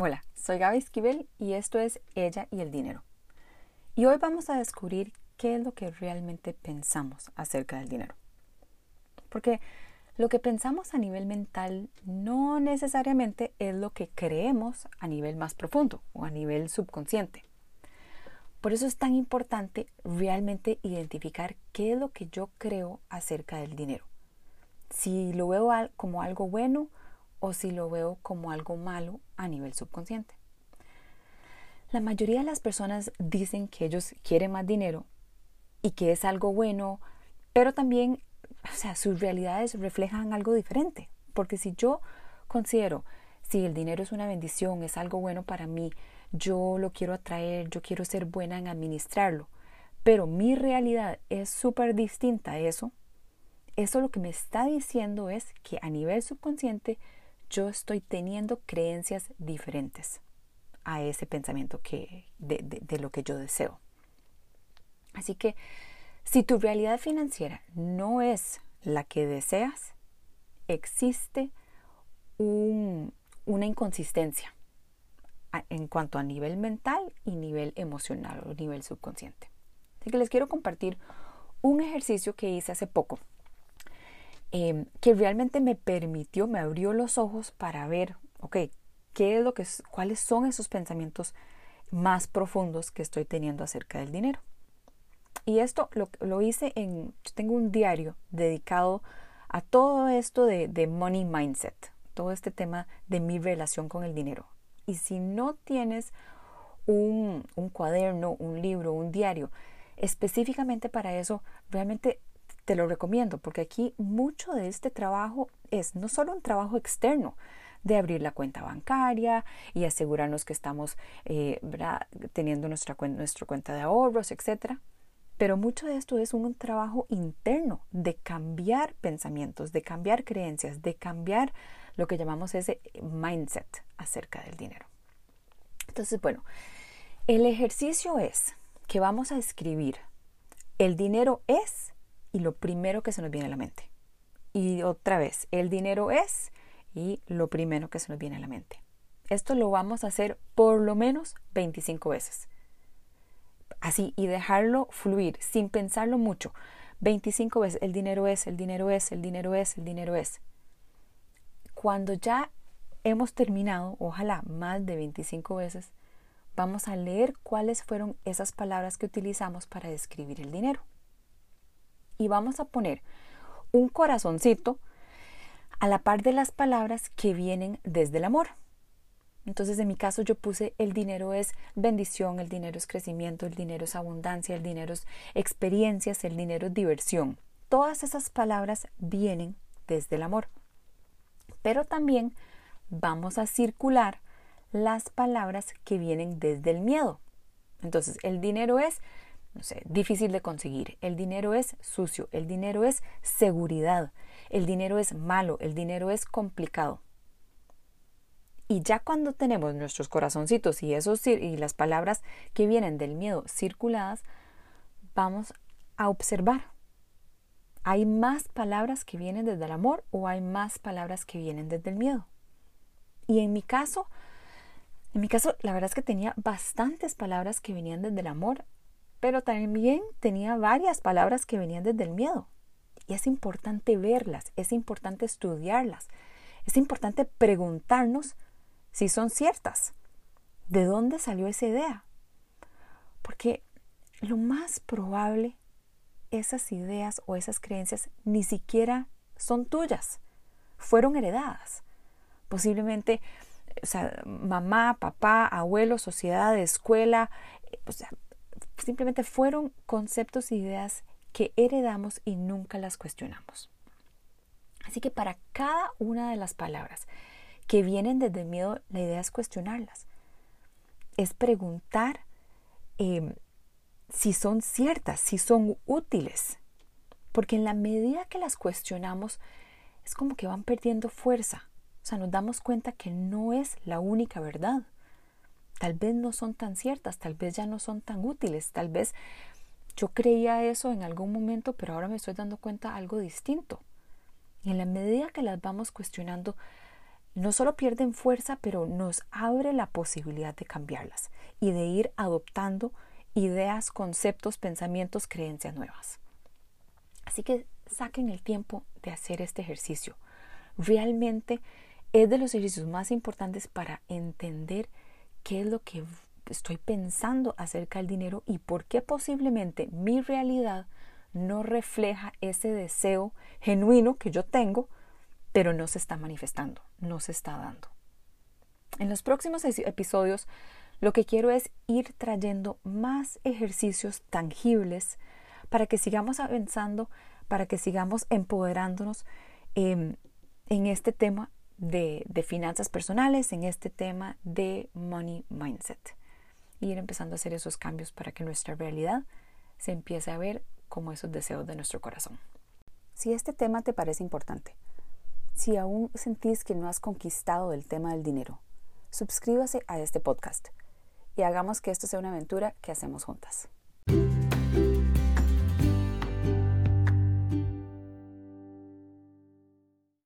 Hola, soy Gaby Esquivel y esto es Ella y el Dinero. Y hoy vamos a descubrir qué es lo que realmente pensamos acerca del dinero. Porque lo que pensamos a nivel mental no necesariamente es lo que creemos a nivel más profundo o a nivel subconsciente. Por eso es tan importante realmente identificar qué es lo que yo creo acerca del dinero. Si lo veo como algo bueno o si lo veo como algo malo a nivel subconsciente. La mayoría de las personas dicen que ellos quieren más dinero y que es algo bueno, pero también, o sea, sus realidades reflejan algo diferente. Porque si yo considero, si el dinero es una bendición, es algo bueno para mí, yo lo quiero atraer, yo quiero ser buena en administrarlo, pero mi realidad es súper distinta a eso, eso lo que me está diciendo es que a nivel subconsciente yo estoy teniendo creencias diferentes a ese pensamiento que, de, lo que yo deseo. Así que si tu realidad financiera no es la que deseas, existe una inconsistencia en cuanto a nivel mental y nivel emocional o nivel subconsciente. Así que les quiero compartir un ejercicio que hice hace poco Em, que realmente me permitió, me abrió los ojos para ver, ok, ¿qué es lo que, cuáles son esos pensamientos más profundos que estoy teniendo acerca del dinero. Y esto lo, lo hice en, yo tengo un diario dedicado a todo esto de, de money mindset, todo este tema de mi relación con el dinero. Y si no tienes un, un, cuaderno, un libro, un diario específicamente para eso, realmente te lo recomiendo porque aquí mucho de este trabajo es no solo un trabajo externo, de abrir la cuenta bancaria y asegurarnos que estamos eh, teniendo nuestra, cuenta de ahorros, etc. Pero mucho de esto es un trabajo interno de cambiar pensamientos, de cambiar creencias, de cambiar lo que llamamos ese mindset acerca del dinero. Entonces, bueno, el ejercicio es que vamos a escribir el dinero es y lo primero que se nos viene a la mente. Y otra vez, el dinero es y lo primero que se nos viene a la mente. Esto lo vamos a hacer por lo menos 25 veces. Así, y dejarlo fluir sin pensarlo mucho. 25 veces, el dinero es, el dinero es, el dinero es, el dinero es. Cuando ya hemos terminado, ojalá más de 25 veces, vamos a leer cuáles fueron esas palabras que utilizamos para describir el dinero y vamos a poner un corazoncito a la par de las palabras que vienen desde el amor. Entonces, en mi caso, yo puse el dinero es bendición, el dinero es crecimiento, el dinero es abundancia, el dinero es experiencias, el dinero es diversión. Todas esas palabras vienen desde el amor. Pero también vamos a circular las palabras que vienen desde el miedo. Entonces, el dinero es no sé, difícil de conseguir. El dinero es sucio, el dinero es seguridad, el dinero es malo, el dinero es complicado. Y ya cuando tenemos nuestros corazoncitos y, esos, y las palabras que vienen del miedo circuladas, vamos a observar. ¿Hay más palabras que vienen desde el amor o hay más palabras que vienen desde el miedo? Y en mi caso, en mi caso, la verdad es que tenía bastantes palabras que venían desde el amor pero también tenía varias palabras que venían desde el miedo. Y es importante verlas, es importante estudiarlas, es importante preguntarnos si son ciertas. ¿De dónde salió esa idea? Porque lo más probable, esas ideas o esas creencias ni siquiera son tuyas, fueron heredadas. Posiblemente, o sea, mamá, papá, abuelo, sociedad, escuela, o sea, simplemente fueron conceptos e ideas que heredamos y nunca las cuestionamos. Así que para cada una de las palabras que vienen desde miedo, la idea es cuestionarlas. Es preguntar em, si son ciertas, si son útiles. Porque en la medida que las cuestionamos, es como que van perdiendo fuerza. O sea, nos damos cuenta que no es la única verdad tal vez no son tan ciertas, tal vez ya no son tan útiles, tal vez yo creía eso en algún momento, pero ahora me estoy dando cuenta de algo distinto. Y en la medida que las vamos cuestionando, no solo pierden fuerza, pero nos abre la posibilidad de cambiarlas y de ir adoptando ideas, conceptos, pensamientos, creencias nuevas. Así que saquen el tiempo de hacer este ejercicio. Realmente es de los ejercicios más importantes para entender qué es lo que estoy pensando acerca del dinero y por qué posiblemente mi realidad no refleja ese deseo genuino que yo tengo, pero no se está manifestando, no se está dando. En los próximos episodios lo que quiero es ir trayendo más ejercicios tangibles para que sigamos avanzando, para que sigamos empoderándonos em, en este tema de, finanzas personales, en este tema de money mindset. Y ir empezando a hacer esos cambios para que nuestra realidad se empiece a ver como esos deseos de nuestro corazón. Si este tema te parece importante, si aún sentís que no has conquistado el tema del dinero, suscríbase a este podcast y hagamos que esto sea una aventura que hacemos juntas.